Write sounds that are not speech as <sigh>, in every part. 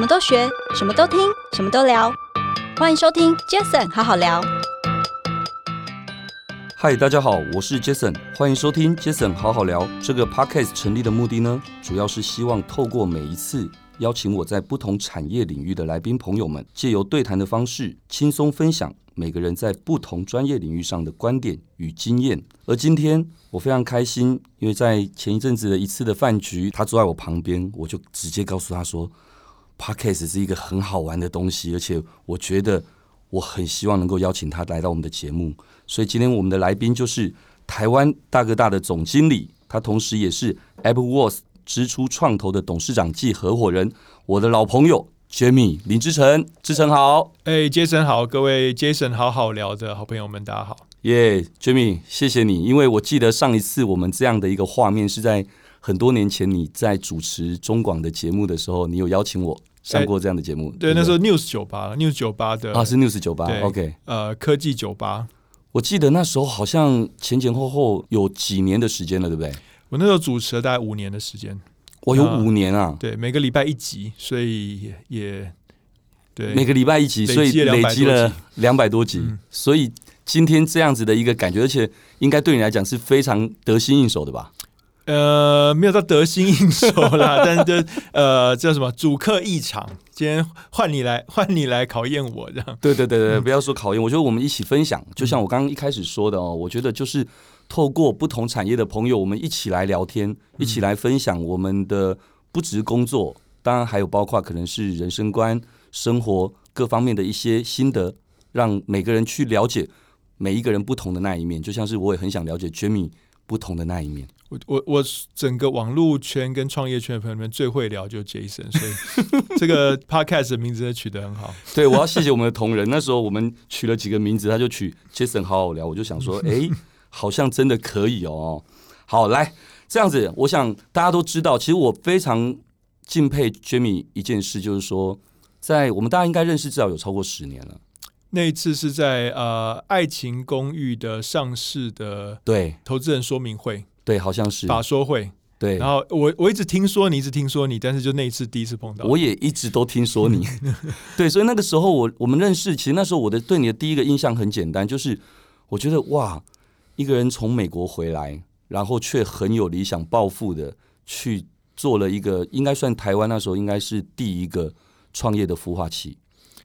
什么都学，什么都听，什么都聊。欢迎收听 Jason 好好聊。嗨，大家好，我是 Jason，欢迎收听 Jason 好好聊。这个 Podcast 成立的目的呢，主要是希望透过每一次邀请我在不同产业领域的来宾朋友们，借由对谈的方式，轻松分享每个人在不同专业领域上的观点与经验。而今天我非常开心，因为在前一阵子的一次的饭局，他坐在我旁边，我就直接告诉他说，Podcast 是一个很好玩的东西，而且我觉得我很希望能够邀请他来到我们的节目。所以今天我们的来宾就是台湾大哥大的总经理，他同时也是 AppWorks 之初创投的董事长暨合伙人，我的老朋友 Jamie 林志成，志成好，哎，Jason 好，各位 Jason 好好聊的好朋友们，大家好，耶、yeah,，Jamie，谢谢你，因为我记得上一次我们这样的一个画面是在很多年前，你在主持中广的节目的时候，你有邀请我上过这样的节目，对，那时候 News 酒吧，News 酒吧的啊，是 News 酒吧，OK，呃，科技酒吧，我记得那时候好像前前后后有几年的时间了，对不对？我那时候主持了大概五年的时间。我有五年啊，对，每个礼拜一集，所以也，也对，每个礼拜一集，所以累积了两百多集，嗯，所以今天这样子的一个感觉，而且应该对你来讲是非常得心应手的吧？呃，没有到得心应手啦，<laughs> 但是就呃叫什么主客一场，今天换你来，换你来考验我这样。对对对不要说考验，我觉得我们一起分享，就像我刚刚一开始说的哦，我觉得就是。透过不同产业的朋友，我们一起来聊天，一起来分享我们的不只是工作，当然还有包括可能是人生观、生活各方面的一些心得，让每个人去了解每一个人不同的那一面。就像是我也很想了解 Jimmy 不同的那一面。我我我整个网络圈跟创业圈的朋友们最会聊就是 Jason，所以 <laughs> 这个 Podcast 的名字取得很好。<laughs> 对，我要谢谢我们的同仁。那时候我们取了几个名字，他就取 Jason 好好聊，我就想说，<laughs> 哎。好像真的可以哦。好，来这样子，我想大家都知道，其实我非常敬佩 Jamie 一件事，就是说，在我们大家应该认识至少有超过十年了。那一次是在呃爱情公寓的上市的对投资人说明会，对，好像是法说会，对。然后我我一直听说你，一直听说你，但是就那一次第一次碰到，我也一直都听说你。<laughs> 对，所以那个时候我我们认识，其实那时候我的对你的第一个印象很简单，就是我觉得哇。一个人从美国回来，然后却很有理想抱负的去做了一个，应该算台湾那时候应该是第一个创业的孵化器。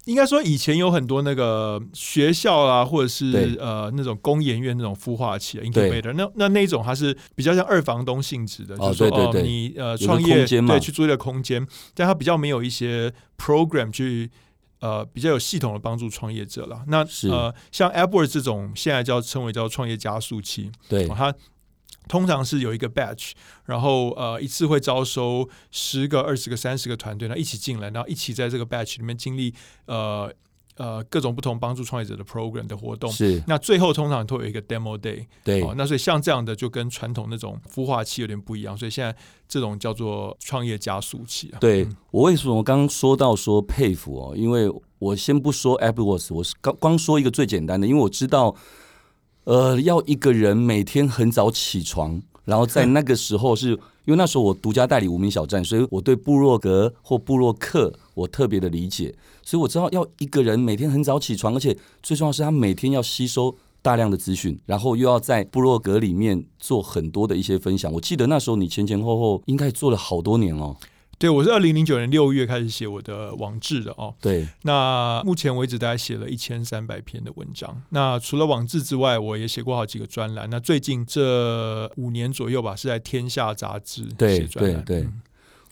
应该说以前有很多那个学校啊，或者是呃那种工研院那种孵化器，incubator，那那那种它是比较像二房东性质的，就是说哦，你呃创业对去租一个空间，但它比较没有一些 program 去。呃，比较有系统的帮助创业者了。那呃，像 AppWorks 这种，现在叫称为叫创业加速器。对，它通常是有一个 batch，然后呃，一次会招收十个、二十个、三十个团队，然后一起进来，然后一起在这个 batch 里面经历呃。呃，各种不同帮助创业者的 program 的活动是，那最后通常都有一个 demo day，对，哦，那所以像这样的就跟传统那种孵化器有点不一样，所以现在这种叫做创业加速器啊。对，我为什么我刚刚说到说佩服哦？因为我先不说 AppWorks，我是刚光说一个最简单的，因为我知道，呃，要一个人每天很早起床，然后在那个时候是。<laughs> 因为那时候我独家代理无名小站，所以我对部落格或部落客我特别的理解，所以我知道要一个人每天很早起床，而且最重要是他每天要吸收大量的资讯，然后又要在部落格里面做很多的一些分享。我记得那时候你前前后后应该做了好多年哦。对，我是二零零九年六月开始写我的网志的哦。对，那目前为止大概写了一千三百篇的文章。那除了网志之外，我也写过好几个专栏。那最近这五年左右吧，是在《天下》杂志写专栏。对对对，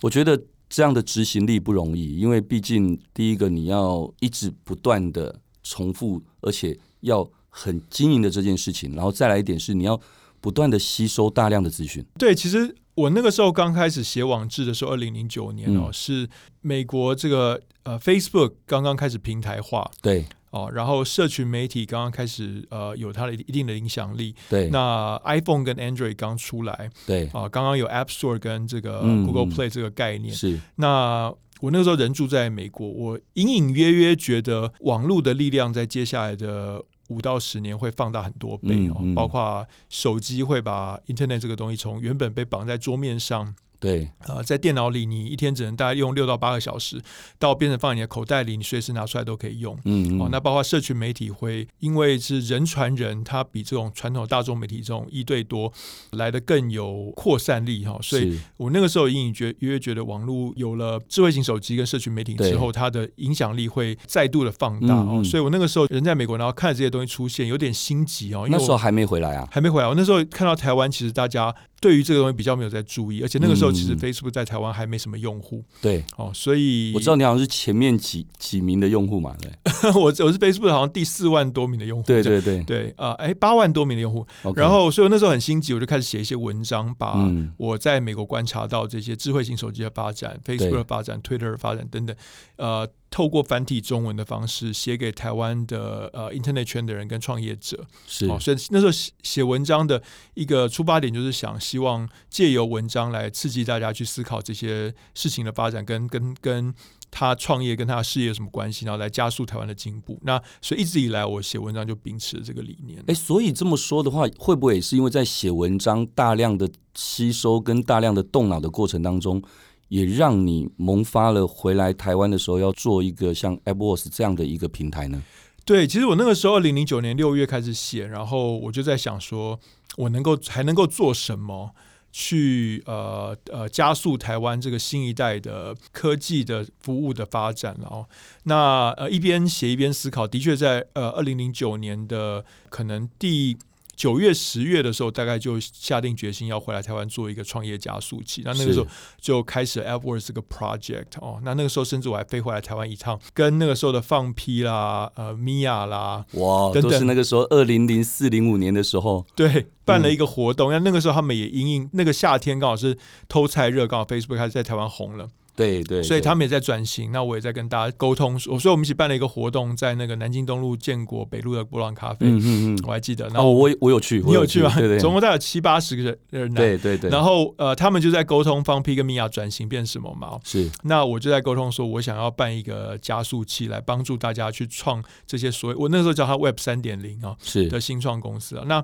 我觉得这样的执行力不容易，因为毕竟第一个你要一直不断的重复，而且要很经营的这件事情，然后再来一点是你要不断的吸收大量的资讯。对，其实。我那个时候刚开始写网志的时候，二零零九年哦、嗯，是美国这个呃 Facebook 刚刚开始平台化，对哦，然后社群媒体刚刚开始呃有它的一定的影响力，对。那 iPhone 跟 Android 刚出来，对啊，刚刚有 App Store 跟这个 Google Play 这个概念，嗯、是。那我那个时候人住在美国，我隐隐约约觉得网络的力量在接下来的。五到十年会放大很多倍哦，嗯嗯、包括手机会把 Internet 这个东西从原本被绑在桌面上，对，呃，在电脑里你一天只能大概用六到八个小时，到变成放在你的口袋里，你随时拿出来都可以用。嗯，嗯，哦，那包括社群媒体会，因为是人传人，它比这种传统大众媒体这种一对多来的更有扩散力哈。所以我那个时候隐隐觉约觉得网络有了智慧型手机跟社群媒体之后，它的影响力会再度的放大哦。所以我那个时候人在美国，然后看这些东西出现，有点心急哦。那时候还没回来啊，还没回来。我那时候看到台湾，其实大家。对于这个东西比较没有在注意，而且那个时候其实 Facebook 在台湾还没什么用户。对，哦，所以我知道你好像是前面几几名的用户嘛，对。<laughs> 我我是 Facebook 好像第四万多名的用户。对对对对，啊，哎，八万多名的用户。然后，所以我那时候很心急，我就开始写一些文章，把我在美国观察到这些智慧型手机的发展、Facebook 的发展、Twitter 的发展等等，呃。透过繁体中文的方式写给台湾的呃 Internet 圈的人跟创业者，是、哦，所以那时候写写文章的一个出发点就是想希望借由文章来刺激大家去思考这些事情的发展跟跟跟他创业跟他的事业有什么关系，然后来加速台湾的进步。那所以一直以来我写文章就秉持了这个理念。哎，所以这么说的话，会不会也是因为在写文章大量的吸收跟大量的动脑的过程当中？也让你萌发了回来台湾的时候要做一个像 AppWorks 这样的一个平台呢？对，其实我那个时候二零零九年六月开始写，然后我就在想说，我能够还能够做什么去呃呃加速台湾这个新一代的科技的服务的发展。然后那呃一边写一边思考，的确在呃二零零九年的可能第。九月、十月的时候，大概就下定决心要回来台湾做一个创业加速器。那那个时候就开始 AppWorks 这个 project 哦。那那个时候甚至我还飞回来台湾一趟，跟那个时候的放屁啦、呃 Mia 啦，哇，等等都是那个时候二零零四零五年的时候，对，办了一个活动。那、嗯、那个时候他们也因应那个夏天刚好是偷菜热，刚好 Facebook 开始在台湾红了。对对，所以他们也在转型。那我也在跟大家沟通，所以我们一起办了一个活动，在那个南京东路建国北路的波浪咖啡。嗯嗯嗯，我还记得。然后我我有去，你有去吗？对对，总共大概有七八十个人。对对对。然后呃，他们就在沟通方 P 跟米娅转型变什么嘛？是。那我就在沟通说，我想要办一个加速器，来帮助大家去创这些所谓我那时候叫它 Web 三点零啊，是的新创公司啊。那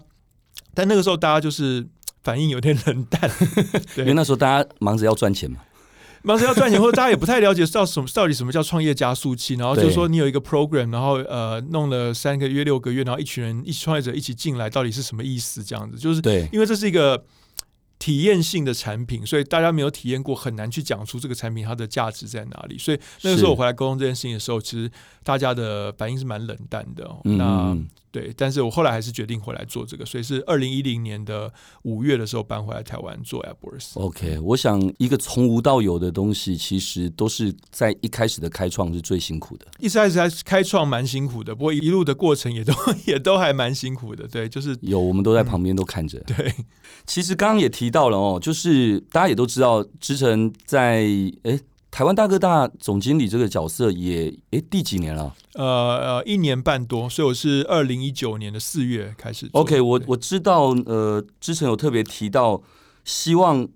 但那个时候大家就是反应有点 <laughs> 冷淡，<laughs> 因为那时候大家忙着要赚钱嘛。忙着要赚钱，或者大家也不太了解到什么到底什么叫创业加速器，然后就说你有一个 program，然后呃弄了三个月六个月，然后一群人一起创业者一起进来，到底是什么意思？这样子就是对，因为这是一个体验性的产品，所以大家没有体验过，很难去讲出这个产品它的价值在哪里。所以那个时候我回来沟通这件事情的时候，其实大家的反应是蛮冷淡的哦。嗯嗯那对，但是我后来还是决定回来做这个，所以是二零一零年的五月的时候搬回来台湾做 AppWorks。OK，我想一个从无到有的东西，其实都是在一开始的开创是最辛苦的。一开始还开创蛮辛苦的，不过一路的过程也都 <laughs> 也都还蛮辛苦的。对，就是有我们都在旁边都看着。嗯、对，其实刚刚也提到了哦，就是大家也都知道，之前在哎。台湾大哥大总经理这个角色也诶第几年了？呃呃，一年半多，所以我是二零一九年的四月开始。OK，我我知道，呃，之前有特别提到，希望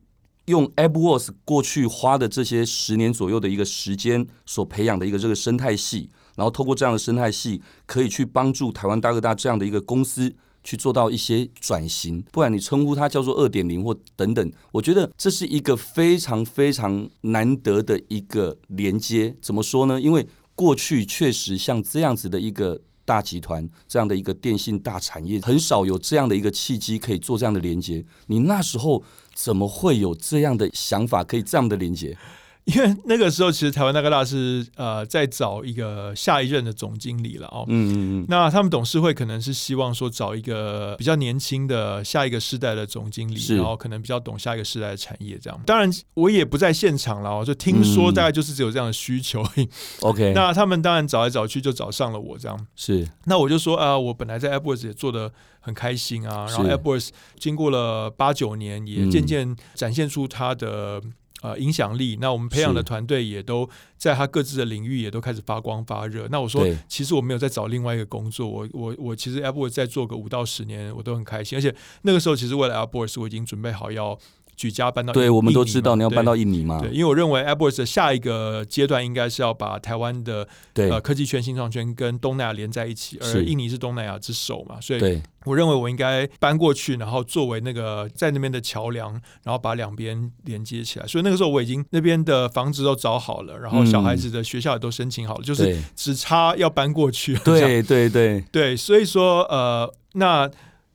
用 AppWorks 过去花的这些十年左右的一个时间所培养的一个这个生态系，然后透过这样的生态系，可以去帮助台湾大哥大这样的一个公司。去做到一些转型，不然你称呼它叫做二点零或等等，我觉得这是一个非常非常难得的一个连接。怎么说呢？因为过去确实像这样子的一个大集团，这样的一个电信大产业，很少有这样的一个契机可以做这样的连接。你那时候怎么会有这样的想法，可以这样的连接？因为那个时候，其实台湾大哥大是呃在找一个下一任的总经理了哦。嗯嗯嗯。那他们董事会可能是希望说找一个比较年轻的下一个世代的总经理，然后可能比较懂下一个世代的产业这样。当然我也不在现场了哦，就听说大概就是只有这样的需求。OK。<laughs> 那他们当然找来找去就找上了我这样。是。那我就说啊，我本来在 AppWorks 也做的很开心啊，然后 AppWorks 经过了八九年，也渐渐展现出它的。呃，影响力。那我们培养的团队也都在他各自的领域也都开始发光发热。那我说，其实我没有在找另外一个工作，我我我其实 AppWorks 再做个五到十年，我都很开心。而且那个时候，其实为了 AppWorks，我已经准备好要举家搬到对，我们都知道你要搬到印尼嘛。对，因为我认为 AppWorks 的下一个阶段应该是要把台湾的对呃科技圈、新创圈跟东南亚连在一起，而印尼是东南亚之首嘛，所以我认为我应该搬过去，然后作为那个在那边的桥梁，然后把两边连接起来。所以那个时候我已经那边的房子都找好了，然后小孩子的学校也都申请好了，嗯、就是只差要搬过去。对对对对，所以说呃那。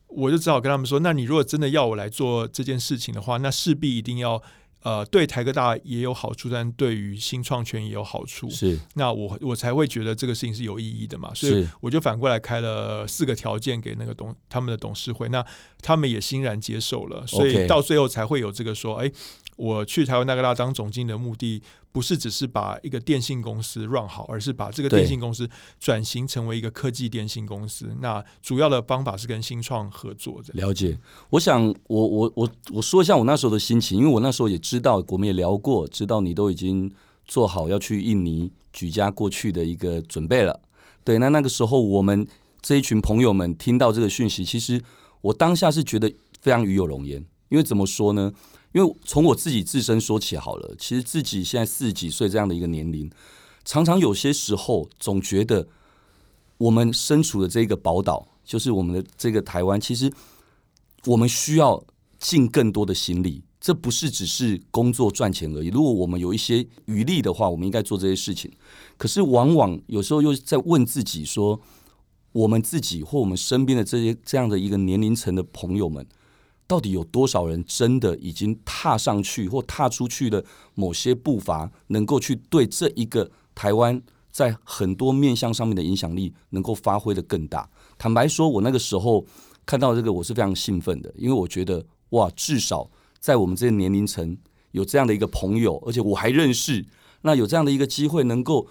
我就只好跟他们说，那你如果真的要我来做这件事情的话，那势必一定要呃对台科大也有好处，但对于新创圈也有好处。是，那我我才会觉得这个事情是有意义的嘛。所以我就反过来开了四个条件给那个董他们的董事会，那他们也欣然接受了，所以到最后才会有这个说，哎。我去台湾大哥大当总经理的目的，不是只是把一个电信公司 run 好，而是把这个电信公司转型成为一个科技电信公司。那主要的方法是跟新创合作的。了解，我想我我我我说一下我那时候的心情，因为我那时候也知道，我们也聊过，知道你都已经做好要去印尼举家过去的一个准备了。对，那那个时候我们这一群朋友们听到这个讯息，其实我当下是觉得非常与有荣焉，因为怎么说呢？因为从我自己自身说起好了，其实自己现在四十几岁这样的一个年龄，常常有些时候总觉得我们身处的这个宝岛，就是我们的这个台湾，其实我们需要尽更多的心力。这不是只是工作赚钱而已。如果我们有一些余力的话，我们应该做这些事情。可是往往有时候又在问自己说，我们自己或我们身边的这些这样的一个年龄层的朋友们。到底有多少人真的已经踏上去或踏出去的某些步伐，能够去对这一个台湾在很多面向上面的影响力能够发挥的更大？坦白说，我那个时候看到这个，我是非常兴奋的，因为我觉得哇，至少在我们这个年龄层有这样的一个朋友，而且我还认识，那有这样的一个机会，能够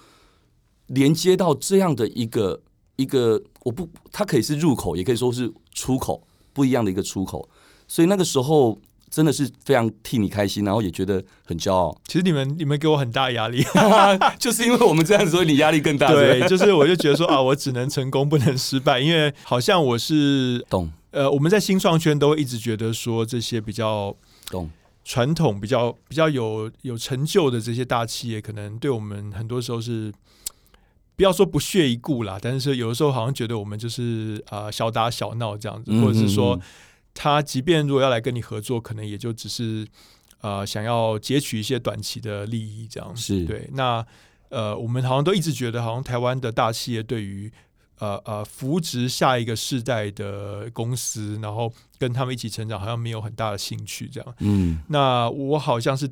连接到这样的一个一个，我不，它可以是入口，也可以说是出口，不一样的一个出口。所以那个时候真的是非常替你开心，然后也觉得很骄傲。其实你们你们给我很大压力，<laughs> 就是因为我们这样子，所以你压力更大。对，就是我就觉得说啊，我只能成功不能失败，因为好像我是懂。呃，我们在新创圈都会一直觉得说，这些比较懂传统、比较比较有有成就的这些大企业，可能对我们很多时候是不要说不屑一顾啦，但是有的时候好像觉得我们就是啊、呃、小打小闹这样子，或者是说。他即便如果要来跟你合作，可能也就只是呃想要截取一些短期的利益这样子。是对。那呃，我们好像都一直觉得，好像台湾的大企业对于呃呃扶植下一个世代的公司，然后跟他们一起成长，好像没有很大的兴趣这样。嗯。那我好像是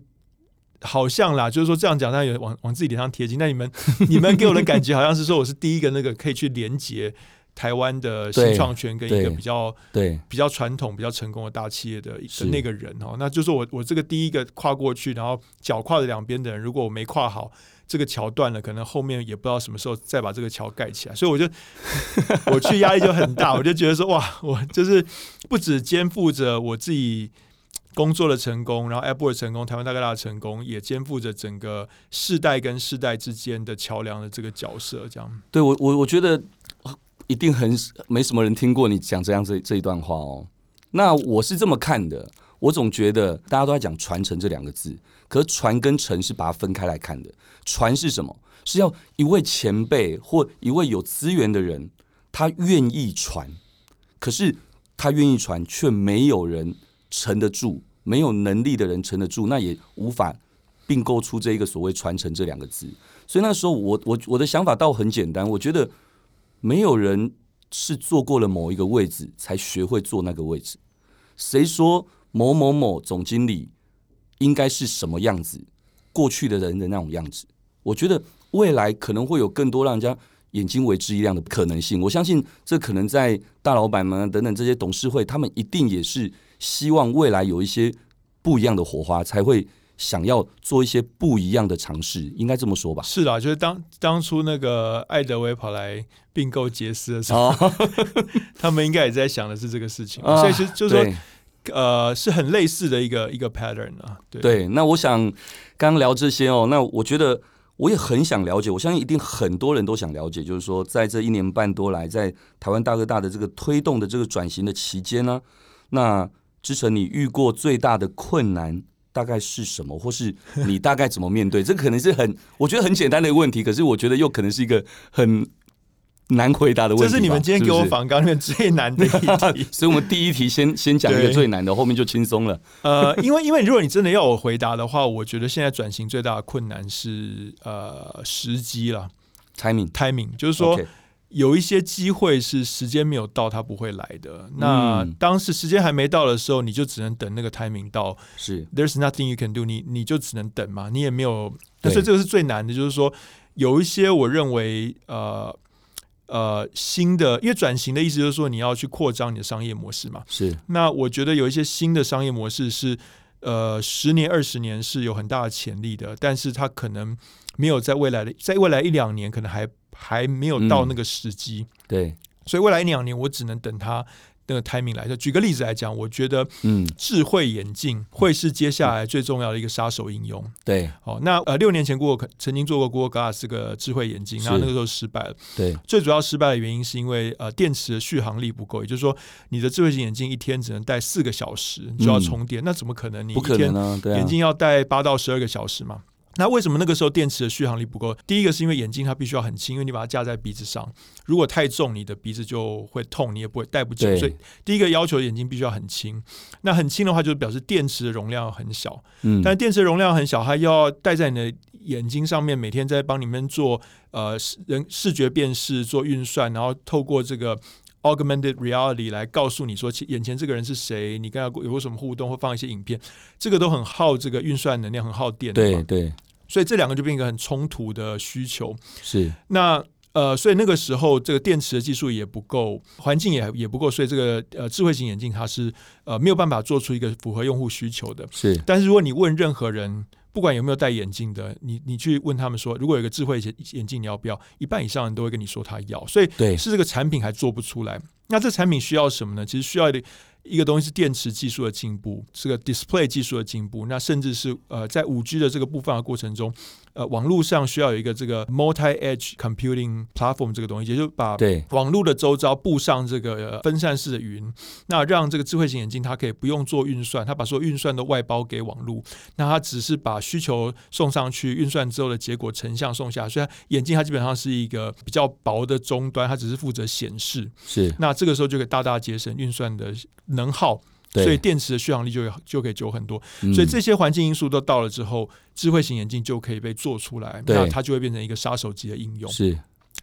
好像啦，就是说这样讲，但也往往自己脸上贴金。那你们你们给我的感觉，好像是说我是第一个那个可以去连接。台湾的新创圈跟一个比较对比较传统、比较成功的大企业的的那个人哦，那就是我我这个第一个跨过去，然后脚跨着两边的人，如果我没跨好，这个桥断了，可能后面也不知道什么时候再把这个桥盖起来，所以我就 <laughs> 我去压力就很大，我就觉得说哇，我就是不止肩负着我自己工作的成功，然后 AppWorks 成功，台湾大哥大的成功，也肩负着整个世代跟世代之间的桥梁的这个角色，这样。对我我我觉得。一定很没什么人听过你讲这样这这一段话哦。那我是这么看的，我总觉得大家都在讲传承这两个字，可是传跟承是把它分开来看的。传是什么？是要一位前辈或一位有资源的人，他愿意传，可是他愿意传，却没有人承得住，没有能力的人承得住，那也无法并购出这一个所谓传承这两个字。所以那时候我我我的想法倒很简单，我觉得。没有人是坐过了某一个位置才学会坐那个位置。谁说某某某总经理应该是什么样子？过去的人的那种样子？我觉得未来可能会有更多让人家眼睛为之一亮的可能性。我相信这可能在大老板们等等这些董事会，他们一定也是希望未来有一些不一样的火花才会。想要做一些不一样的尝试，应该这么说吧？是啦，就是当当初那个艾德威跑来并购杰斯的时候，哦、<laughs> 他们应该也在想的是这个事情，哦、所以其实就是说，呃，是很类似的一个一个 pattern 啊。对，对，那我想刚刚聊这些哦，那我觉得我也很想了解，我相信一定很多人都想了解，就是说，在这一年半多来，在台湾大哥大的这个推动的这个转型的期间呢，那。之前你遇过最大的困难大概是什么，或是你大概怎么面对？这可能是很我觉得很简单的一个问题，可是我觉得又可能是一个很。难回答的问题，这是你们今天给我访纲里面最难的一题，<laughs> 所以我们第一题先先讲一个最难的，后面就轻松了。呃，因为因为如果你真的要我回答的话，我觉得现在转型最大的困难是呃时机了，timing timing，就是说有一些机会是时间没有到，它不会来的。那当时时间还没到的时候，你就只能等那个 timing 到。是，There's nothing you can do，你你就只能等嘛，你也没有。所以这个是最难的，就是说有一些我认为呃。呃，新的，因为转型的意思就是说你要去扩张你的商业模式嘛。是。那我觉得有一些新的商业模式是，呃，十年、二十年是有很大的潜力的，但是它可能没有在未来的，在未来一两年可能还还没有到那个时机。嗯。对。所以未来一两年我只能等它。那个 timing 来就，举个例子来讲，我觉得，嗯，智慧眼镜会是接下来最重要的一个杀手应用。对，好，那呃，六年前 Google 曾经做过 Google Glass 这个智慧眼镜，那那个时候失败了。对，最主要失败的原因是因为呃，电池的续航力不够，也就是说，你的智慧型眼镜一天只能戴四个小时就要充电，嗯、那怎么可能？你一天眼镜要戴八到十二个小时嘛？那为什么那个时候电池的续航力不够？第一个是因为眼镜它必须要很轻，因为你把它架在鼻子上，如果太重，你的鼻子就会痛，你也不会戴不久。所以第一个要求眼镜必须要很轻。那很轻的话，就表示电池的容量很小。嗯，但电池容量很小，它要戴在你的眼睛上面，每天在帮你们做呃人视觉辨识、做运算，然后透过这个。Augmented reality 来告诉你说，眼前这个人是谁？你跟他有过什么互动？或放一些影片，这个都很耗这个运算能量，很耗电。对对，所以这两个就变成一个很冲突的需求。是那呃，所以那个时候这个电池的技术也不够，环境也也不够，所以这个呃智慧型眼镜它是呃没有办法做出一个符合用户需求的。是，但是如果你问任何人。不管有没有戴眼镜的，你你去问他们说，如果有个智慧眼眼镜，你要不要？一半以上人都会跟你说他要，所以是这个产品还做不出来。那这产品需要什么呢？其实需要的一个东西是电池技术的进步，这个 display 技术的进步，那甚至是呃在五 G 的这个部分的过程中。呃，网络上需要有一个这个 multi-edge computing platform 这个东西，也就是把网络的周遭布上这个分散式的云，那让这个智慧型眼镜它可以不用做运算，它把所有运算都外包给网络，那它只是把需求送上去，运算之后的结果成像送下，所以眼镜它基本上是一个比较薄的终端，它只是负责显示。是，那这个时候就可以大大节省运算的能耗。所以电池的续航力就就可以久很多，嗯、所以这些环境因素都到了之后，智慧型眼镜就可以被做出来，那它就会变成一个杀手级的应用。是。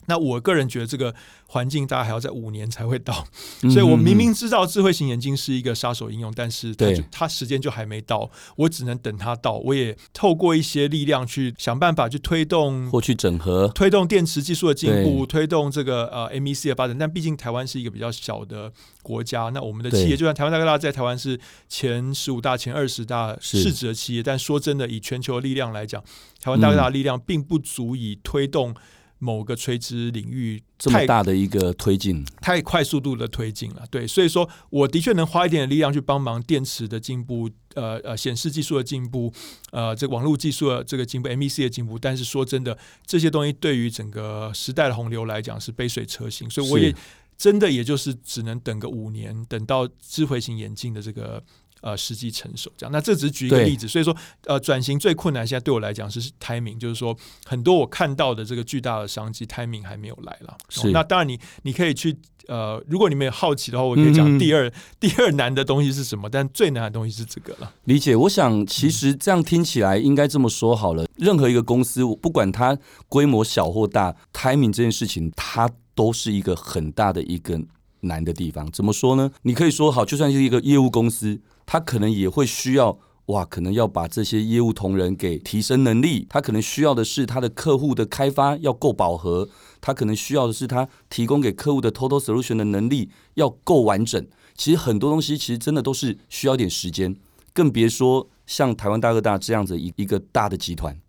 那我个人觉得这个环境大概还要在五年才会到，所以我明明知道智慧型眼镜是一个杀手应用，但是它就它时间就还没到，我只能等它到。我也透过一些力量去想办法去推动或去整合，推动电池技术的进步，推动这个呃 MEC 的发展。但毕竟台湾是一个比较小的国家，那我们的企业就算台湾大哥大在台湾是前十五大、前二十大市值的企业，但说真的，以全球的力量来讲，台湾大哥大的力量并不足以推动。某个垂直领域这么大的一个推进，太快速度的推进了，对，所以说我的确能花一点力量去帮忙电池的进步，呃呃，显示技术的进步，呃，这个网络技术的这个进步，MEC 的进步，但是说真的，这些东西对于整个时代的洪流来讲是杯水车薪，所以我也真的也就是只能等个五年，等到智慧型眼镜的这个。呃，时机成熟这样，那这只是举一个例子，所以说，呃，转型最困难，现在对我来讲是 timing，就是说，很多我看到的这个巨大的商机，timing 还没有来了。是，那当然你，你你可以去，呃，如果你们有好奇的话，我可以讲第二、嗯、第二难的东西是什么，但最难的东西是这个了。理解，我想其实这样听起来应该这么说好了，任何一个公司，不管它规模小或大，timing 这件事情，它都是一个很大的一个难的地方。怎么说呢？你可以说好，就算是一个业务公司。他可能也会需要哇，可能要把这些业务同仁给提升能力。他可能需要的是他的客户的开发要够饱和，他可能需要的是他提供给客户的 total solution 的能力要够完整。其实很多东西其实真的都是需要点时间，更别说像台湾大哥大这样子一一个大的集团，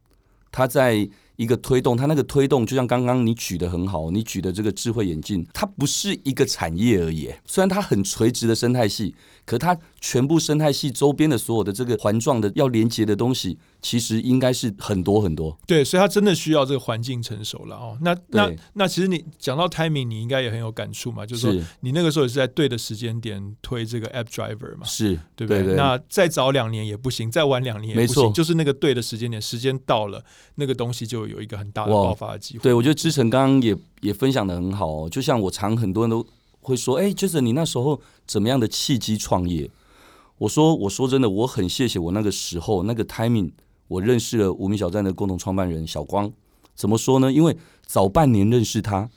他在。一个推动，它那个推动，就像刚刚你举的很好，你举的这个智慧眼镜，它不是一个产业而已。虽然它很垂直的生态系，可它全部生态系周边的所有的这个环状的要连接的东西，其实应该是很多很多。对，所以它真的需要这个环境成熟了哦。那那那其实你讲到 timing，你应该也很有感触嘛，就是说你那个时候也是在对的时间点推这个 App Driver 嘛，是对不对？对对，那再早两年也不行，再晚两年也不行，就是那个对的时间点，时间到了，那个东西就有一个很大的爆发的机会。对，我觉得志成刚刚也也分享的很好哦，就像我常很多人都会说，哎，就是你那时候怎么样的契机创业？我说，我说真的，我很谢谢我那个时候那个 timing，我认识了无名小站的共同创办人小光。怎么说呢？因为早半年认识他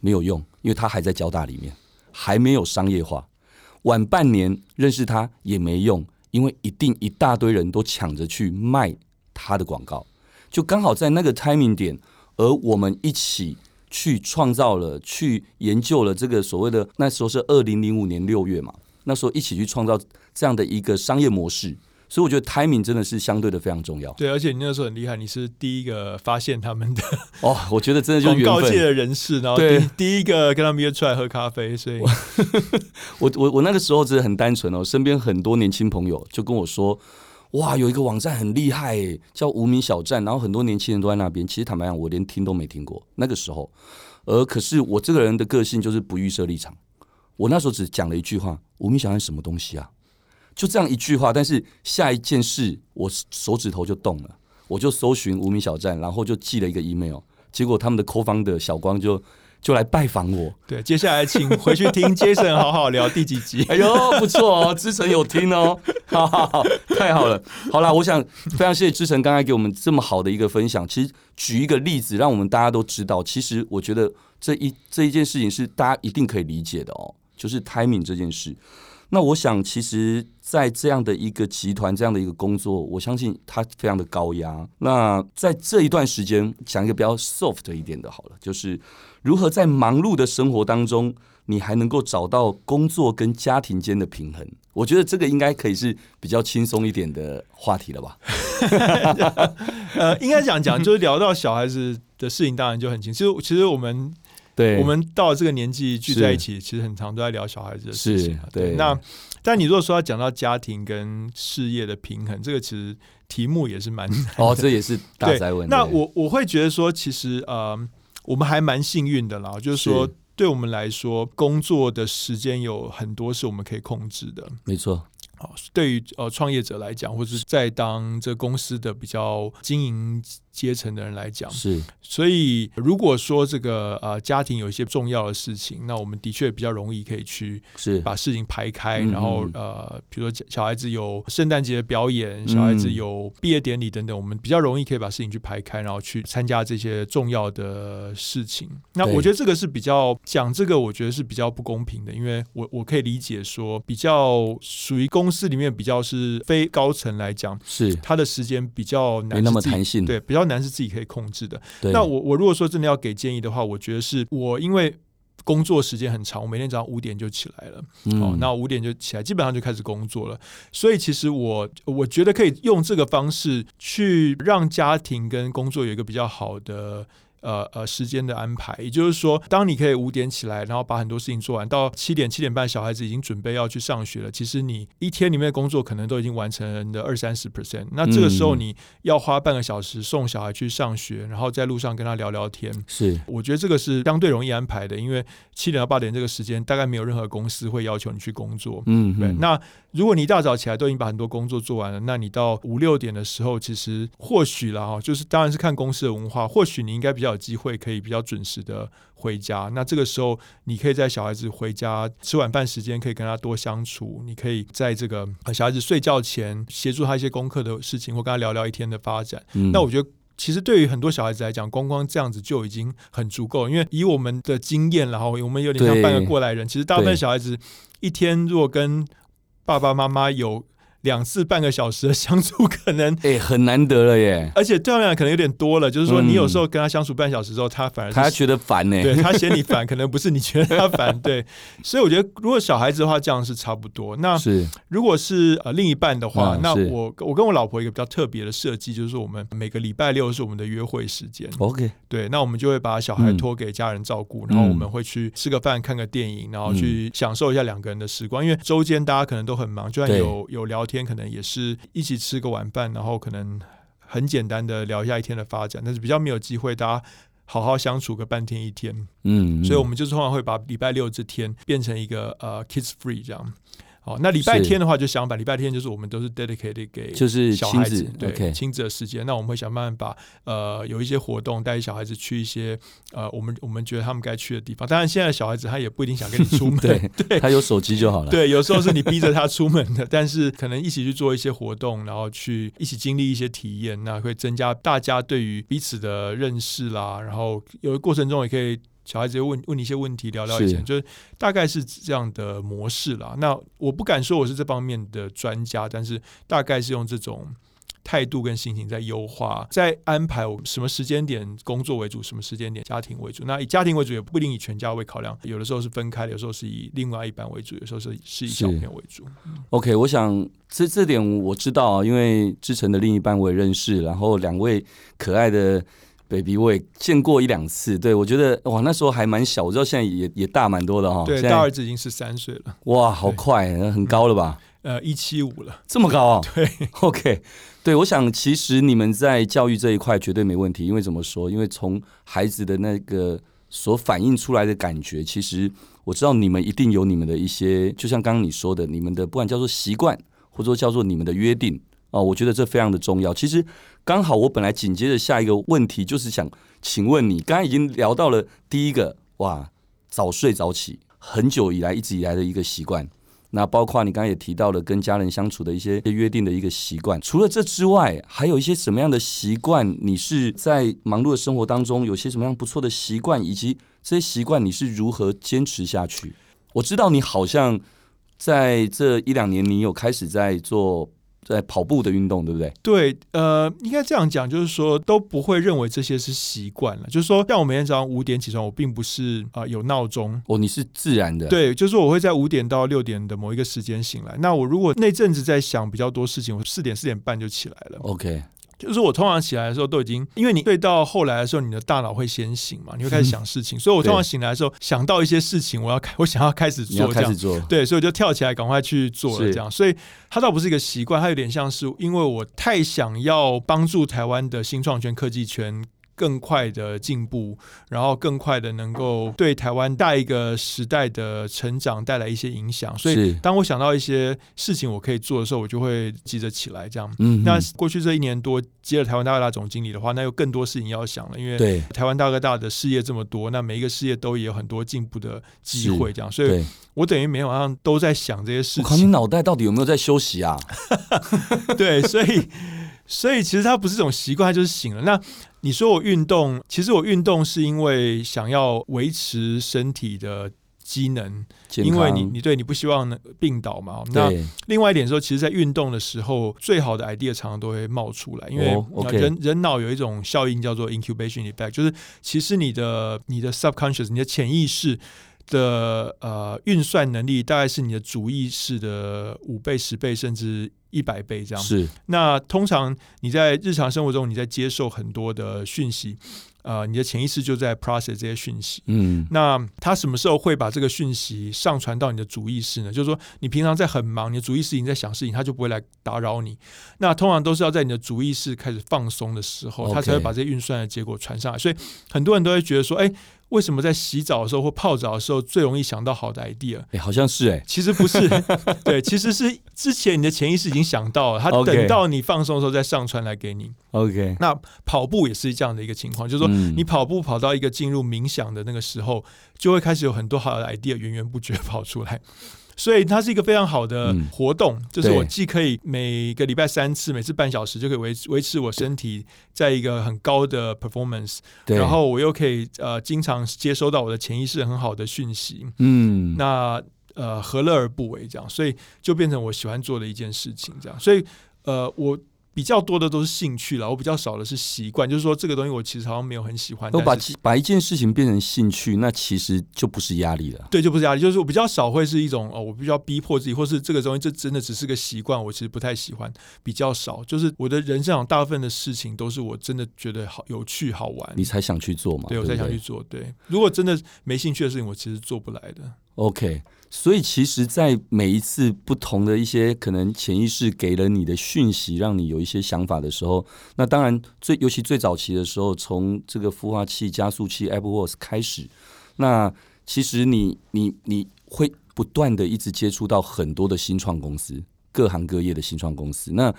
没有用，因为他还在交大里面，还没有商业化；晚半年认识他也没用，因为一定一大堆人都抢着去卖他的广告，就刚好在那个 timing 点，而我们一起。去创造了，去研究了这个所谓的那时候是二零零五年六月嘛，那时候一起去创造这样的一个商业模式，所以我觉得 timing 真的是相对的非常重要。对，而且你那时候很厉害，你是第一个发现他们的哦，我觉得真的就是广告界的人士，然后第对第一个跟他们约出来喝咖啡，所以我 <laughs> 我我，我那个时候真的很单纯哦，身边很多年轻朋友就跟我说。哇，有一个网站很厉害，叫无名小站，然后很多年轻人都在那边。其实坦白讲，我连听都没听过那个时候。而可是我这个人的个性就是不预设立场。我那时候只讲了一句话：“无名小站什么东西啊？”就这样一句话。但是下一件事，我手指头就动了，我就搜寻无名小站，然后就寄了一个 email。结果他们的 co-founder 小光就。就来拜访我。对，接下来请回去听 Jason 好好聊第几集。<laughs> 哎呦，不错哦，之晨有听哦，<laughs> 好好好，太好了。好啦，我想非常谢谢之晨刚才给我们这么好的一个分享。其实举一个例子，让我们大家都知道，其实我觉得这一这一件事情是大家一定可以理解的哦，就是 timing 这件事。那我想，其实，在这样的一个集团，这样的一个工作，我相信它非常的高压。那在这一段时间，讲一个比较 soft 一点的，好了，就是如何在忙碌的生活当中，你还能够找到工作跟家庭间的平衡。我觉得这个应该可以是比较轻松一点的话题了吧？<laughs> 呃，应该讲讲，就是聊到小孩子的事情，当然就很轻。其实，其实我们。对，我们到了这个年纪聚在一起，其实很常都在聊小孩子的事情。对，对那但你如果说要讲到家庭跟事业的平衡，这个其实题目也是蛮哦，这也是大哉问。那我我会觉得说，其实呃，我们还蛮幸运的啦，就是说，对我们来说，工作的时间有很多是我们可以控制的。没错。好，对于呃创业者来讲，或者是在当这公司的比较经营。阶层的人来讲是，所以如果说这个呃家庭有一些重要的事情，那我们的确比较容易可以去是。把事情排开，然后呃，比如说小孩子有圣诞节的表演，小孩子有毕业典礼等等，我们比较容易可以把事情去排开，然后去参加这些重要的事情。那我觉得这个是比较讲这个，我觉得是比较不公平的，因为我我可以理解说，比较属于公司里面比较是非高层来讲，是。他的时间比较难没那么弹性，对比较。难是自己可以控制的。那我我如果说真的要给建议的话，我觉得是我因为工作时间很长，我每天早上五点就起来了，嗯、哦，那五点就起来，基本上就开始工作了。所以其实我我觉得可以用这个方式去让家庭跟工作有一个比较好的。呃呃，时间的安排，也就是说，当你可以五点起来，然后把很多事情做完，到七点七点半，小孩子已经准备要去上学了。其实你一天里面的工作可能都已经完成了你的二三十 percent。那这个时候你要花半个小时送小孩去上学，然后在路上跟他聊聊天。是，我觉得这个是相对容易安排的，因为七点到八点这个时间，大概没有任何公司会要求你去工作。嗯，对。那如果你一大早起来都已经把很多工作做完了，那你到五六点的时候，其实或许了哈，就是当然是看公司的文化，或许你应该比较。有机会可以比较准时的回家，那这个时候你可以在小孩子回家吃晚饭时间，可以跟他多相处。你可以在这个小孩子睡觉前协助他一些功课的事情，或跟他聊聊一天的发展。嗯、那我觉得，其实对于很多小孩子来讲，光光这样子就已经很足够。因为以我们的经验，然后我们有点像半个过来人。其实大部分小孩子一天如果跟爸爸妈妈有两次半个小时的相处，可能哎、欸、很难得了耶。而且对他们俩可能有点多了，就是说你有时候跟他相处半小时之后，他反而他觉得烦呢，对他嫌你烦，可能不是你觉得他烦。对，<laughs> 所以我觉得如果小孩子的话，这样是差不多。那是如果是呃另一半的话，嗯、那我我跟我老婆一个比较特别的设计，就是我们每个礼拜六是我们的约会时间。OK，对，那我们就会把小孩托给家人照顾，嗯、然后我们会去吃个饭、看个电影，然后去享受一下两个人的时光。因为周间大家可能都很忙，就算有有聊天，可能也是一起吃个晚饭，然后可能很简单的聊一下一天的发展，但是比较没有机会大家好好相处个半天一天。嗯，嗯，所以我们就通常会把礼拜六这天变成一个呃 kids free 这样。好，那礼拜天的话就相反，礼拜天就是我们都是 dedicated 给就是小孩子，对亲子的时间。那我们会想办法把呃有一些活动带小孩子去一些呃我们我们觉得他们该去的地方。当然，现在小孩子他也不一定想跟你出门，<laughs> 对，<laughs> 对他有手机就好了。对，有时候是你逼着他出门的，但是可能一起去做一些活动，然后去一起经历一些体验，那会增加大家对于彼此的认识啦。然后有的过程中也可以。小孩子问问你一些问题，聊聊以前，是就是大概是这样的模式啦。那我不敢说我是这方面的专家，但是大概是用这种态度跟心情在优化，在安排我什么时间点工作为主，什么时间点家庭为主。那以家庭为主也不一定以全家为考量，有的时候是分开的，有时候是以另外一半为主，有时候是是以小朋友为主。OK，我想这这点我知道啊，因为志成的另一半我也认识，然后两位可爱的。Baby 我也见过一两次，对，我觉得哇，那时候还蛮小，我知道现在也也大蛮多的哈。对，大儿子已经十三岁了。哇，好快，很高了吧？呃，一七五了，这么高啊？对，<laughs> OK，对，我想其实你们在教育这一块绝对没问题，因为怎么说？因为从孩子的那个所反映出来的感觉，其实我知道你们一定有你们的一些，就像刚刚你说的，你们的不管叫做习惯，或者说叫做你们的约定。哦，我觉得这非常的重要。其实刚好我本来紧接着下一个问题就是想请问你，刚刚已经聊到了第一个，哇，早睡早起，很久以来一直以来的一个习惯。那包括你刚刚也提到了跟家人相处的一些约定的一个习惯。除了这之外，还有一些什么样的习惯？你是在忙碌的生活当中有些什么样不错的习惯，以及这些习惯你是如何坚持下去？我知道你好像在这一两年，你有开始在做。在跑步的运动，对不对？对，呃，应该这样讲，就是说都不会认为这些是习惯了。就是说，像我每天早上五点起床，我并不是啊、呃、有闹钟哦，你是自然的。对，就是我会在五点到六点的某一个时间醒来。那我如果那阵子在想比较多事情，我四点四点半就起来了。OK。就是我通常起来的时候都已经，因为你对到后来的时候，你的大脑会先醒嘛，你会开始想事情，所以我通常醒来的时候想到一些事情，我要开，<laughs> 我想要开始做，这样，对，所以我就跳起来赶快去做了，这样，所以它倒不是一个习惯，它有点像是因为我太想要帮助台湾的新创圈、科技圈。更快的进步，然后更快的能够对台湾大一个时代的成长带来一些影响。所以，当我想到一些事情我可以做的时候，我就会急着起来。这样，嗯，那过去这一年多接了台湾大哥大总经理的话，那有更多事情要想了。因为台湾大哥大的事业这么多，那每一个事业都也有很多进步的机会。这样，所以我等于每天晚上都在想这些事情。我靠，你脑袋到底有没有在休息啊？<laughs> 对，所以。所以其实它不是一种习惯，它就是醒了。那你说我运动，其实我运动是因为想要维持身体的机能，因为你你对你不希望病倒嘛。那另外一点说，其实，在运动的时候，最好的 idea 常常都会冒出来，因为人人脑有一种效应叫做 incubation effect，就是其实你的你的 subconscious，你的潜意识。的呃运算能力大概是你的主意识的五倍、十倍，甚至一百倍这样。是。那通常你在日常生活中，你在接受很多的讯息，呃，你的潜意识就在 process 这些讯息。嗯。那他什么时候会把这个讯息上传到你的主意识呢？就是说，你平常在很忙，你的主意识已经在想事情，他就不会来打扰你。那通常都是要在你的主意识开始放松的时候，他才会把这些运算的结果传上来。所以很多人都会觉得说，哎。为什么在洗澡的时候或泡澡的时候最容易想到好的 idea？哎，好像是哎、欸，其实不是，<laughs> 对，其实是之前你的潜意识已经想到了，他等到你放松的时候再上传来给你。OK，那跑步也是这样的一个情况，就是说你跑步跑到一个进入冥想的那个时候，就会开始有很多好的 idea 源源不绝跑出来。所以它是一个非常好的活动，嗯、就是我既可以每个礼拜三次，每次半小时就可以维维持我身体在一个很高的 performance，然后我又可以呃经常接收到我的潜意识很好的讯息。嗯，那呃何乐而不为这样，所以就变成我喜欢做的一件事情这样，所以呃我。比较多的都是兴趣了，我比较少的是习惯。就是说，这个东西我其实好像没有很喜欢。我把把一件事情变成兴趣，那其实就不是压力了。对，就不是压力，就是我比较少会是一种哦，我必须要逼迫自己，或是这个东西这真的只是个习惯，我其实不太喜欢。比较少，就是我的人生上大部分的事情都是我真的觉得好有趣好玩，你才想去做嘛？对，我才想去做。对，如果真的没兴趣的事情，我其实做不来的。OK。所以，其实，在每一次不同的一些可能潜意识给了你的讯息，让你有一些想法的时候，那当然最尤其最早期的时候，从这个孵化器、加速器 AppWorks 开始，那其实你你你会不断的一直接触到很多的新创公司，各行各业的新创公司，那。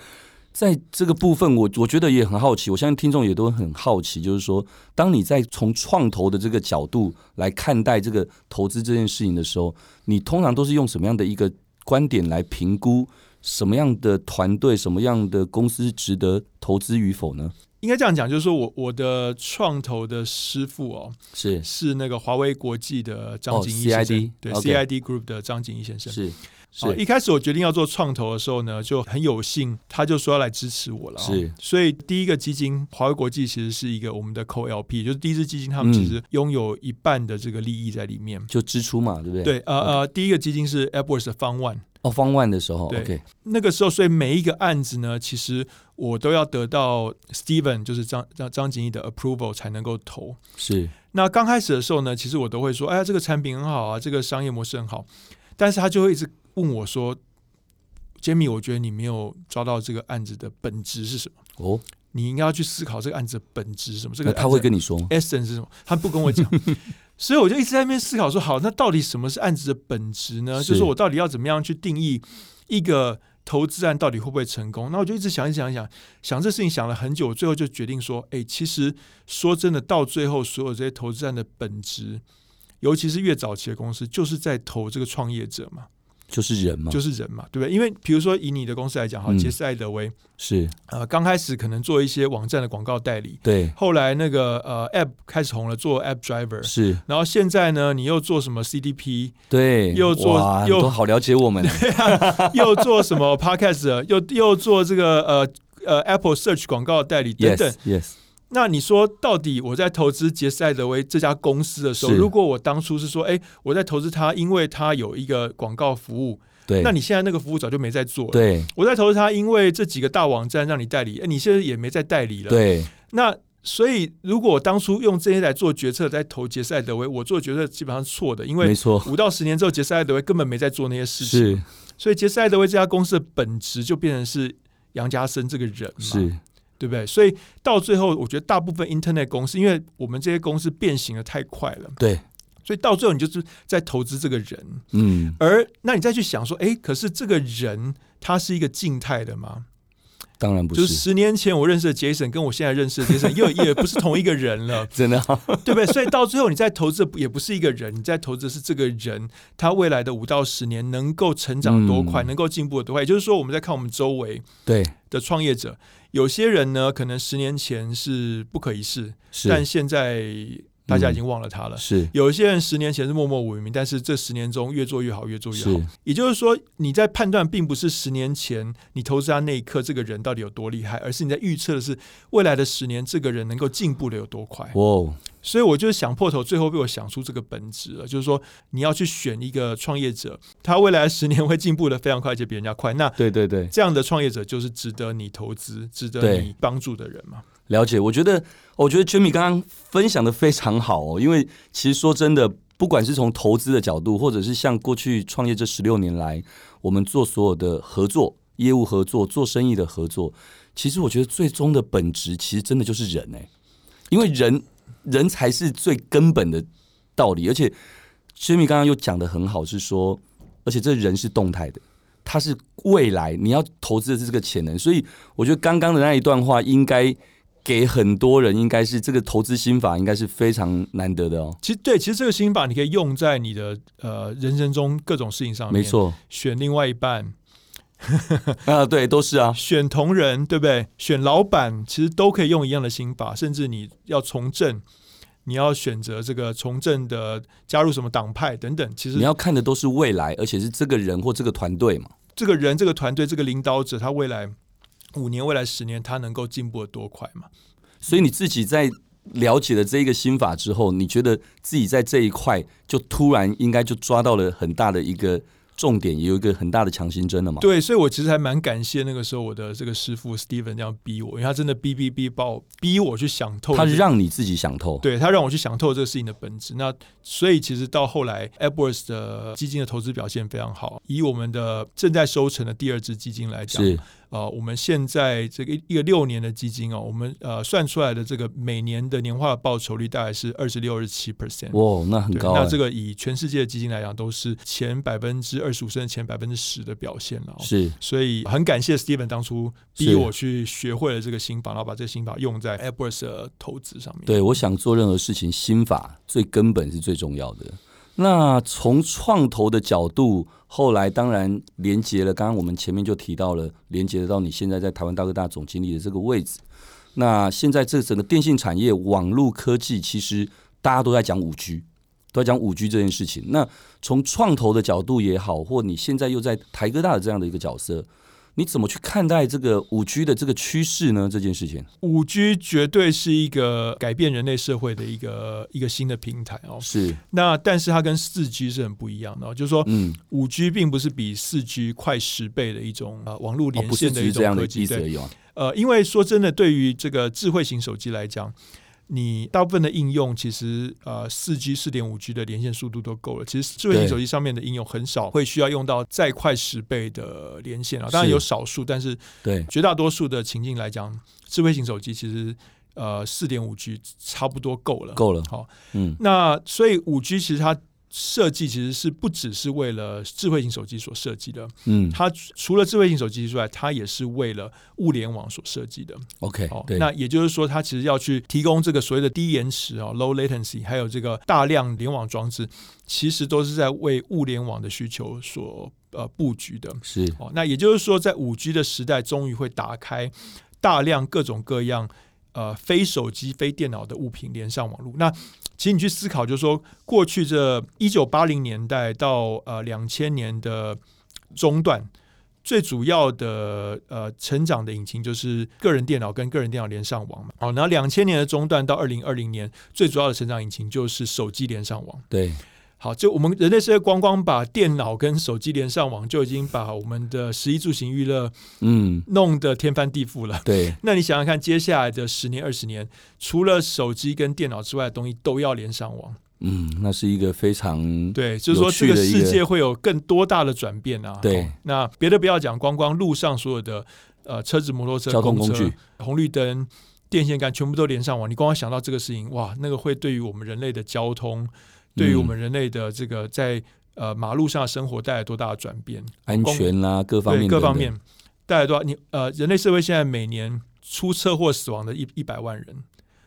在这个部分，我我觉得也很好奇，我相信听众也都很好奇，就是说，当你在从创投的这个角度来看待这个投资这件事情的时候，你通常都是用什么样的一个观点来评估什么样的团队、什么样的公司值得投资与否呢？应该这样讲，就是说我我的创投的师傅哦，是是那个华为国际的张景一先生，哦，CID，对，CID Group 的张景一先生是。是。一开始我决定要做创投的时候呢，就很有幸，他就说要来支持我了。是，所以第一个基金华为国际其实是一个我们的 Co-LP，就是第一支基金，他们其实拥有一半的这个利益在里面，就支出嘛，对不对？对，呃呃，第一个基金是 AppWorks 的 Fund One 哦，Fund One 的时候，对。那个时候，所以每一个案子呢，其实我都要得到 Steven，就是张张张景逸的 Approval 才能够投。是，那刚开始的时候呢，其实我都会说，哎呀，这个产品很好啊，这个商业模式很好，但是他就会一直问我说。Jamie，我觉得你没有抓到这个案子的本质是什么？哦，你应该要去思考这个案子的本质是什么？这个他会跟你说，essence 是什么？他不跟我讲，<laughs> 所以我就一直在那边思考说，好，那到底什么是案子的本质呢？是就是我到底要怎么样去定义一个投资案到底会不会成功？那我就一直想一想一想，想这事情想了很久，最后就决定说，哎，其实说真的，到最后所有这些投资案的本质，尤其是越早期的公司，就是在投这个创业者嘛。就是人嘛，就是人嘛，对不对？因为比如说以你的公司来讲，哈、嗯，杰斯艾德威是呃，刚开始可能做一些网站的广告代理，对，后来那个呃，App 开始红了，做 App Driver 是，然后现在呢，你又做什么 CDP？对，又做又都好了解我们，<laughs> 又做什么 Podcast？又又做这个呃呃 Apple Search 广告代理等等，yes, yes。那你说，到底我在投资杰斯艾德威这家公司的时候，如果我当初是说，哎，我在投资他，因为他有一个广告服务，对，那你现在那个服务早就没在做了。对，我在投资他，因为这几个大网站让你代理，哎，你现在也没在代理了。对，那所以如果我当初用这些来做决策，在投杰斯艾德威，我做决策基本上是错的，因为没错，五到十年之后，杰斯艾德威根本没在做那些事情。是，所以杰斯艾德威这家公司的本质就变成是杨家森这个人嘛。是。对不对？所以到最后，我觉得大部分 Internet 公司，因为我们这些公司变形的太快了，对，所以到最后你就是在投资这个人，嗯，而那你再去想说，哎，可是这个人他是一个静态的吗？当然不是。就是十年前我认识的 Jason，跟我现在认识的 Jason <laughs> 又也不是同一个人了，真的，对不对？所以到最后，你在投资也不是一个人，你在投资的是这个人，他未来的五到十年能够成长多快，嗯、能够进步的多快。也就是说，我们在看我们周围对的创业者。有些人呢，可能十年前是不可一世，但现在大家已经忘了他了。是，有一些人十年前是默默无名，但是这十年中越做越好，越做越好。也就是说，你在判断并不是十年前你投资他那一刻这个人到底有多厉害，而是你在预测的是未来的十年这个人能够进步的有多快。哦。所以我就想破头，最后被我想出这个本质了，就是说你要去选一个创业者，他未来十年会进步的非常快，而且比人家快。那对对对，这样的创业者就是值得你投资、值得你帮助的人嘛。了解，我觉得，我觉得 Jimmy 刚刚分享的非常好哦，因为其实说真的，不管是从投资的角度，或者是像过去创业这十六年来，我们做所有的合作、业务合作、做生意的合作，其实我觉得最终的本质，其实真的就是人哎，因为人。人才是最根本的道理，而且 Jimmy 刚刚又讲得很好，是说，而且这人是动态的，他是未来你要投资的是这个潜能，所以我觉得刚刚的那一段话应该给很多人，应该是这个投资心法，应该是非常难得的哦。其实对，其实这个心法你可以用在你的呃人生中各种事情上面，没错，选另外一半 <laughs> 啊，对，都是啊，选同仁对不对？选老板其实都可以用一样的心法，甚至你要从政。你要选择这个从政的加入什么党派等等，其实你要看的都是未来，而且是这个人或这个团队嘛。这个人、这个团队、这个领导者，他未来五年、未来十年，它能够进步的多快嘛？所以你自己在了解了这一个心法之后，你觉得自己在这一块就突然应该就抓到了很大的一个。重点也有一个很大的强心针了嘛？对，所以我其实还蛮感谢那个时候我的这个师傅 Steven 这样逼我，因为他真的逼逼逼把我逼我去想透，他让你自己想透，对，他让我去想透这个事情的本质。那所以其实到后来 Edwards 的基金的投资表现非常好，以我们的正在收成的第二支基金来讲。是呃，我们现在这个一个六年的基金哦，我们呃算出来的这个每年的年化的报酬率大概是二十六、二十七 percent。哇，那很高。那这个以全世界的基金来讲，都是前百分之二十五甚至前百分之十的表现了。是，所以很感谢 Steven 当初逼我去学会了这个心法，然后把这个心法用在 Edwards 的投资上面。对，我想做任何事情，心法最根本是最重要的。那从创投的角度，后来当然连接了。刚刚我们前面就提到了，连接到你现在在台湾大哥大总经理的这个位置。那现在这整个电信产业、网络科技，其实大家都在讲五 G，都在讲五 G 这件事情。那从创投的角度也好，或你现在又在台哥大的这样的一个角色。你怎么去看待这个五 G 的这个趋势呢？这件事情，五 G 绝对是一个改变人类社会的一个一个新的平台哦。是。那但是它跟四 G 是很不一样的，就是说，嗯，五 G 并不是比四 G 快十倍的一种呃网络连线的一种科技。对。呃，因为说真的，对于这个智慧型手机来讲。你大部分的应用其实呃四 G 四点五 G 的连线速度都够了。其实智慧型手机上面的应用很少会需要用到再快十倍的连线啊。当然有少数，但是对绝大多数的情境来讲，智慧型手机其实呃四点五 G 差不多够了。够了，好，嗯，那所以五 G 其实它。设计其实是不只是为了智慧型手机所设计的，嗯，它除了智慧型手机之外，它也是为了物联网所设计的。OK，哦，那也就是说，它其实要去提供这个所谓的低延迟啊 （low latency），还有这个大量联网装置，其实都是在为物联网的需求所呃布局的。是，哦，那也就是说，在五 G 的时代，终于会打开大量各种各样呃非手机、非电脑的物品连上网络。那其实你去思考，就是说，过去这一九八零年代到呃两千年的中段，最主要的呃成长的引擎就是个人电脑跟个人电脑连上网嘛。哦，那两千年的中段到二零二零年，最主要的成长引擎就是手机连上网。对。好，就我们人类社会光光把电脑跟手机连上网，就已经把我们的食衣住行娱乐，嗯，弄得天翻地覆了。对，<laughs> 那你想想看，接下来的十年、二十年，除了手机跟电脑之外的东西都要连上网。嗯，那是一个非常对，就是说这个世界会有更多大的转变啊。对，那别的不要讲，光光路上所有的呃车子、摩托车、交通工具、红绿灯、电线杆，全部都连上网。你光光想到这个事情，哇，那个会对于我们人类的交通。对于我们人类的这个在呃马路上的生活带来多大的转变？安全啦、啊，各方面各方面带来多少？你呃，人类社会现在每年出车祸死亡的一一百万人，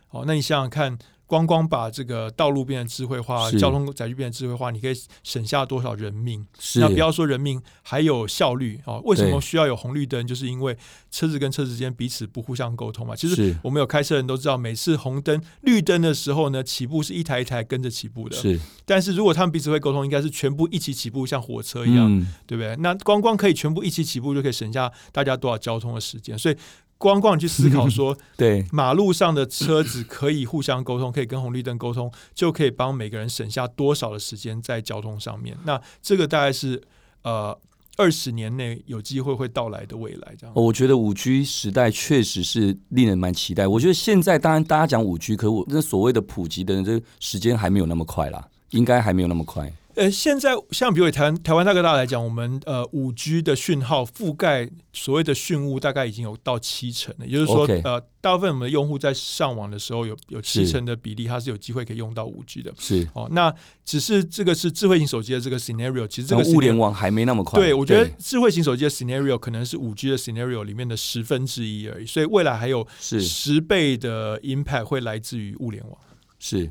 好，那你想想看。光光把这个道路变成智慧化，交通载具变成智慧化，你可以省下多少人命？那不要说人命，还有效率啊？为什么需要有红绿灯？就是因为车子跟车子之间彼此不互相沟通嘛。其实我们有开车人都知道，每次红灯、绿灯的时候呢，起步是一台一台跟着起步的。是，但是如果他们彼此会沟通，应该是全部一起起步，像火车一样，嗯、对不对？那光光可以全部一起起步，就可以省下大家多少交通的时间？所以。光光去思考说，<laughs> 对马路上的车子可以互相沟通，可以跟红绿灯沟通，就可以帮每个人省下多少的时间在交通上面。那这个大概是呃二十年内有机会会到来的未来。这样，我觉得五 G 时代确实是令人蛮期待。我觉得现在当然大家讲五 G，可我那所谓的普及的这个时间还没有那么快啦，应该还没有那么快。呃，现在像比如台湾台湾大哥大来讲，我们呃五 G 的讯号覆盖所谓的讯物大概已经有到七成了，也就是说.呃，大部分我们的用户在上网的时候有有七成的比例，它是有机会可以用到五 G 的。是哦，那只是这个是智慧型手机的这个 scenario，其实这个物联网还没那么快。对，我觉得智慧型手机的 scenario 可能是五 G 的 scenario 里面的十分之一而已，所以未来还有十倍的 impact 会来自于物联网。是，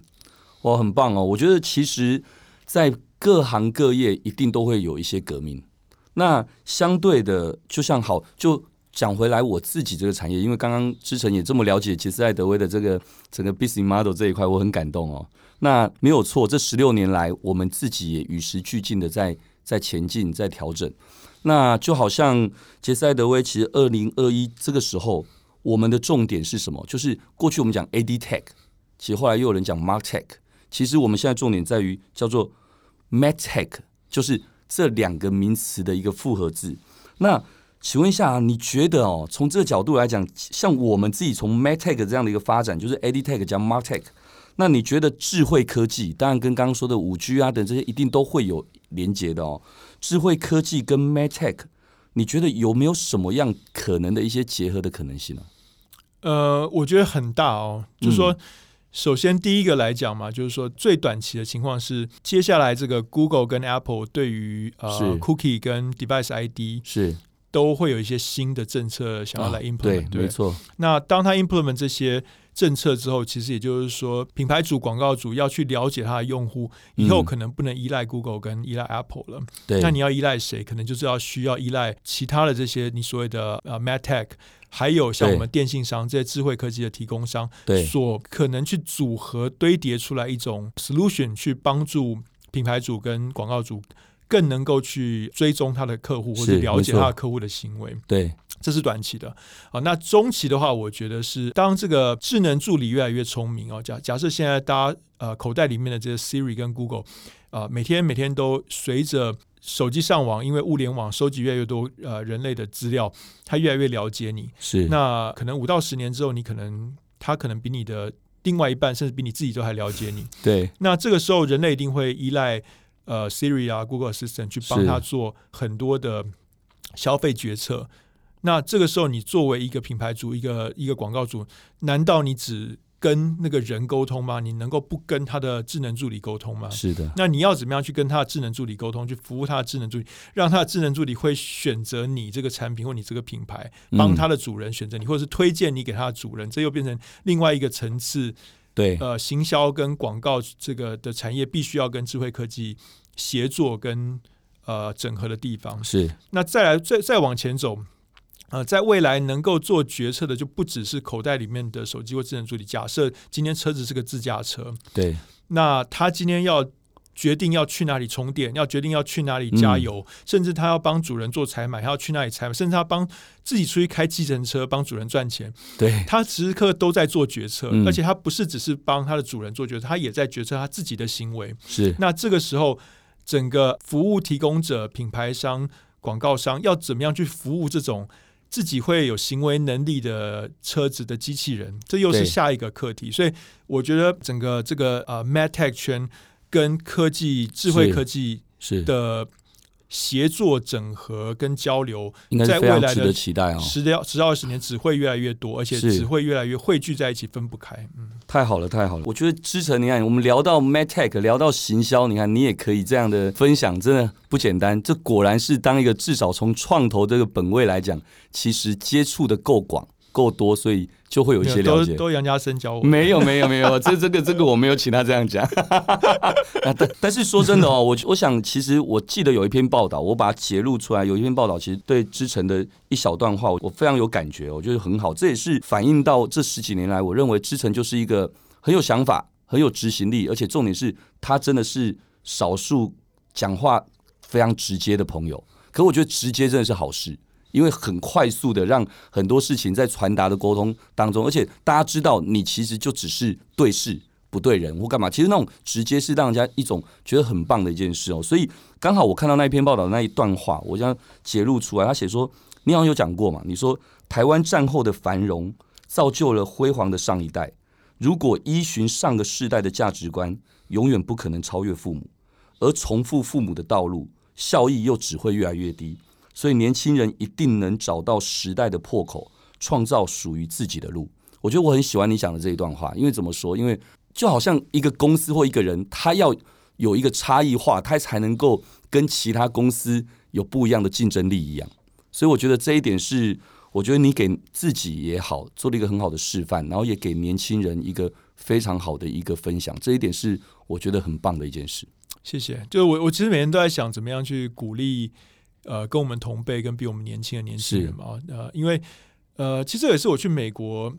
哇，很棒哦！我觉得其实，在各行各业一定都会有一些革命，那相对的，就像好，就讲回来，我自己这个产业，因为刚刚之前也这么了解杰斯爱德威的这个整个 business model 这一块，我很感动哦。那没有错，这十六年来，我们自己也与时俱进的在在前进，在调整。那就好像杰斯爱德威，其实二零二一这个时候，我们的重点是什么？就是过去我们讲 AD Tech，其实后来又有人讲 mark tech，其实我们现在重点在于叫做 MedTech，就是这两个名词的一个复合字。那请问一下，你觉得哦，从这个角度来讲，像我们自己从 MedTech 这样的一个发展，就是 edtech 加 MarTech，那你觉得智慧科技，当然跟刚刚说的五 G 啊等这些，一定都会有连接的哦。智慧科技跟 MedTech，你觉得有没有什么样可能的一些结合的可能性呢？呃，我觉得很大哦。就是说，首先第一个来讲嘛，就是说最短期的情况是，接下来这个 Google 跟 Apple 对于呃 Cookie 跟 Device ID 是。都会有一些新的政策想要来 implement，、哦、对，没错。那当他 implement 这些政策之后，其实也就是说，品牌主、广告主要去了解他的用户，以后可能不能依赖 Google 跟依赖 Apple 了。对、嗯，那你要依赖谁？可能就是要需要依赖其他的这些你所谓的呃 MedTech，还有像我们电信商这些智慧科技的提供商，对，所可能去组合堆叠出来一种 solution，去帮助品牌主跟广告主。更能够去追踪他的客户，或者了解他的客户的行为。对，这是短期的。好，那中期的话，我觉得是当这个智能助理越来越聪明哦。假假设现在大家呃口袋里面的这些 Siri 跟 Google 啊、呃，每天每天都随着手机上网，因为物联网收集越来越多呃人类的资料，它越来越了解你。是。那可能五到十年之后，你可能他可能比你的另外一半，甚至比你自己都还了解你。对。那这个时候，人类一定会依赖。呃，Siri 啊，Google Assistant 去帮他做很多的消费决策。那这个时候，你作为一个品牌主，一个一个广告主，难道你只跟那个人沟通吗？你能够不跟他的智能助理沟通吗？是的。那你要怎么样去跟他的智能助理沟通，去服务他的智能助理，让他的智能助理会选择你这个产品或你这个品牌，帮他的主人选择你，或者是推荐你给他的主人，这又变成另外一个层次。对，呃，行销跟广告这个的产业必须要跟智慧科技协作跟呃整合的地方是。那再来再再往前走，呃，在未来能够做决策的就不只是口袋里面的手机或智能助理。假设今天车子是个自驾车，对，那他今天要。决定要去哪里充电，要决定要去哪里加油，嗯、甚至他要帮主人做采买，他要去哪里采买，甚至他帮自己出去开计程车帮主人赚钱。对，他时刻都在做决策，嗯、而且他不是只是帮他的主人做决策，他也在决策他自己的行为。是，那这个时候，整个服务提供者、品牌商、广告商要怎么样去服务这种自己会有行为能力的车子的机器人？这又是下一个课题。所以，我觉得整个这个呃 MedTech 圈。跟科技、智慧科技的协作、整合跟交流，在未来的期待啊，十到十到二十年只会越来越多，而且只会越来越汇聚在一起，分不开。嗯，太好了，太好了！我觉得之成，你看，我们聊到 MedTech，聊到行销，你看你也可以这样的分享，真的不简单。这果然是当一个至少从创投这个本位来讲，其实接触的够广。够多，所以就会有一些了解。都杨家生教我。没有，没有，没有，<laughs> 这这个这个我没有请他这样讲。<laughs> 但但是说真的哦，我我想其实我记得有一篇报道，我把它截录出来。有一篇报道，其实对之诚的一小段话，我非常有感觉，我觉得很好。这也是反映到这十几年来，我认为之诚就是一个很有想法、很有执行力，而且重点是他真的是少数讲话非常直接的朋友。可我觉得直接真的是好事。因为很快速的让很多事情在传达的沟通当中，而且大家知道你其实就只是对事不对人或干嘛，其实那种直接是让人家一种觉得很棒的一件事哦。所以刚好我看到那一篇报道的那一段话，我将揭露出来。他写说，你好像有讲过嘛？你说台湾战后的繁荣造就了辉煌的上一代，如果依循上个世代的价值观，永远不可能超越父母，而重复父母的道路，效益又只会越来越低。所以年轻人一定能找到时代的破口，创造属于自己的路。我觉得我很喜欢你讲的这一段话，因为怎么说？因为就好像一个公司或一个人，他要有一个差异化，他才能够跟其他公司有不一样的竞争力一样。所以我觉得这一点是，我觉得你给自己也好，做了一个很好的示范，然后也给年轻人一个非常好的一个分享。这一点是我觉得很棒的一件事。谢谢。就我，我其实每天都在想，怎么样去鼓励。呃跟我们同辈跟比我们年轻的年轻人嘛，呃，因为呃，其实这也是我去美国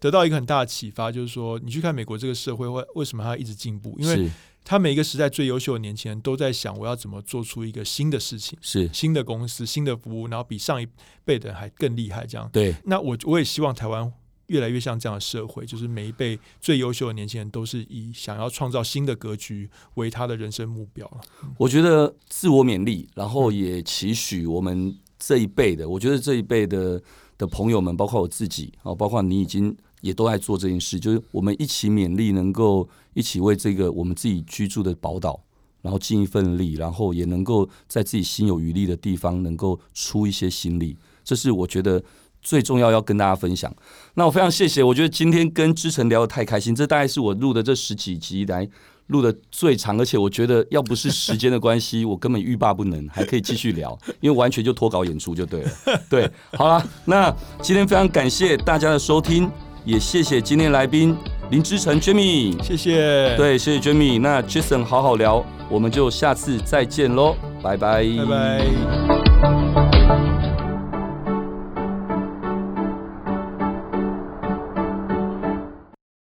得到一个很大的启发，就是说你去看美国这个社会为为什么它一直进步，因为他每一个时代最优秀的年轻人都在想，我要怎么做出一个新的事情，是新的公司、新的服务，然后比上一辈的人还更厉害。这样对。那我我也希望台湾越来越像这样的社会，就是每一辈最优秀的年轻人都是以想要创造新的格局为他的人生目标。我觉得自我勉励，然后也期许我们这一辈的，我觉得这一辈的的朋友们，包括我自己啊，包括你已经。也都在做这件事，就是我们一起勉励，能够一起为这个我们自己居住的宝岛，然后尽一份力，然后也能够在自己心有余力的地方，能够出一些心力。这是我觉得最重要要跟大家分享。那我非常谢谢，我觉得今天跟之晨聊得太开心，这大概是我录的这十几集来。录的最长，而且我觉得要不是时间的关系，<laughs> 我根本欲罢不能，还可以继续聊，因为完全就脱稿演出就对了。<laughs> 对，好了，那今天非常感谢大家的收听，也谢谢今天来宾林之诚 Jimmy，谢谢，对，谢谢 Jimmy。那 Jason 好好聊，我们就下次再见喽，拜拜，拜拜。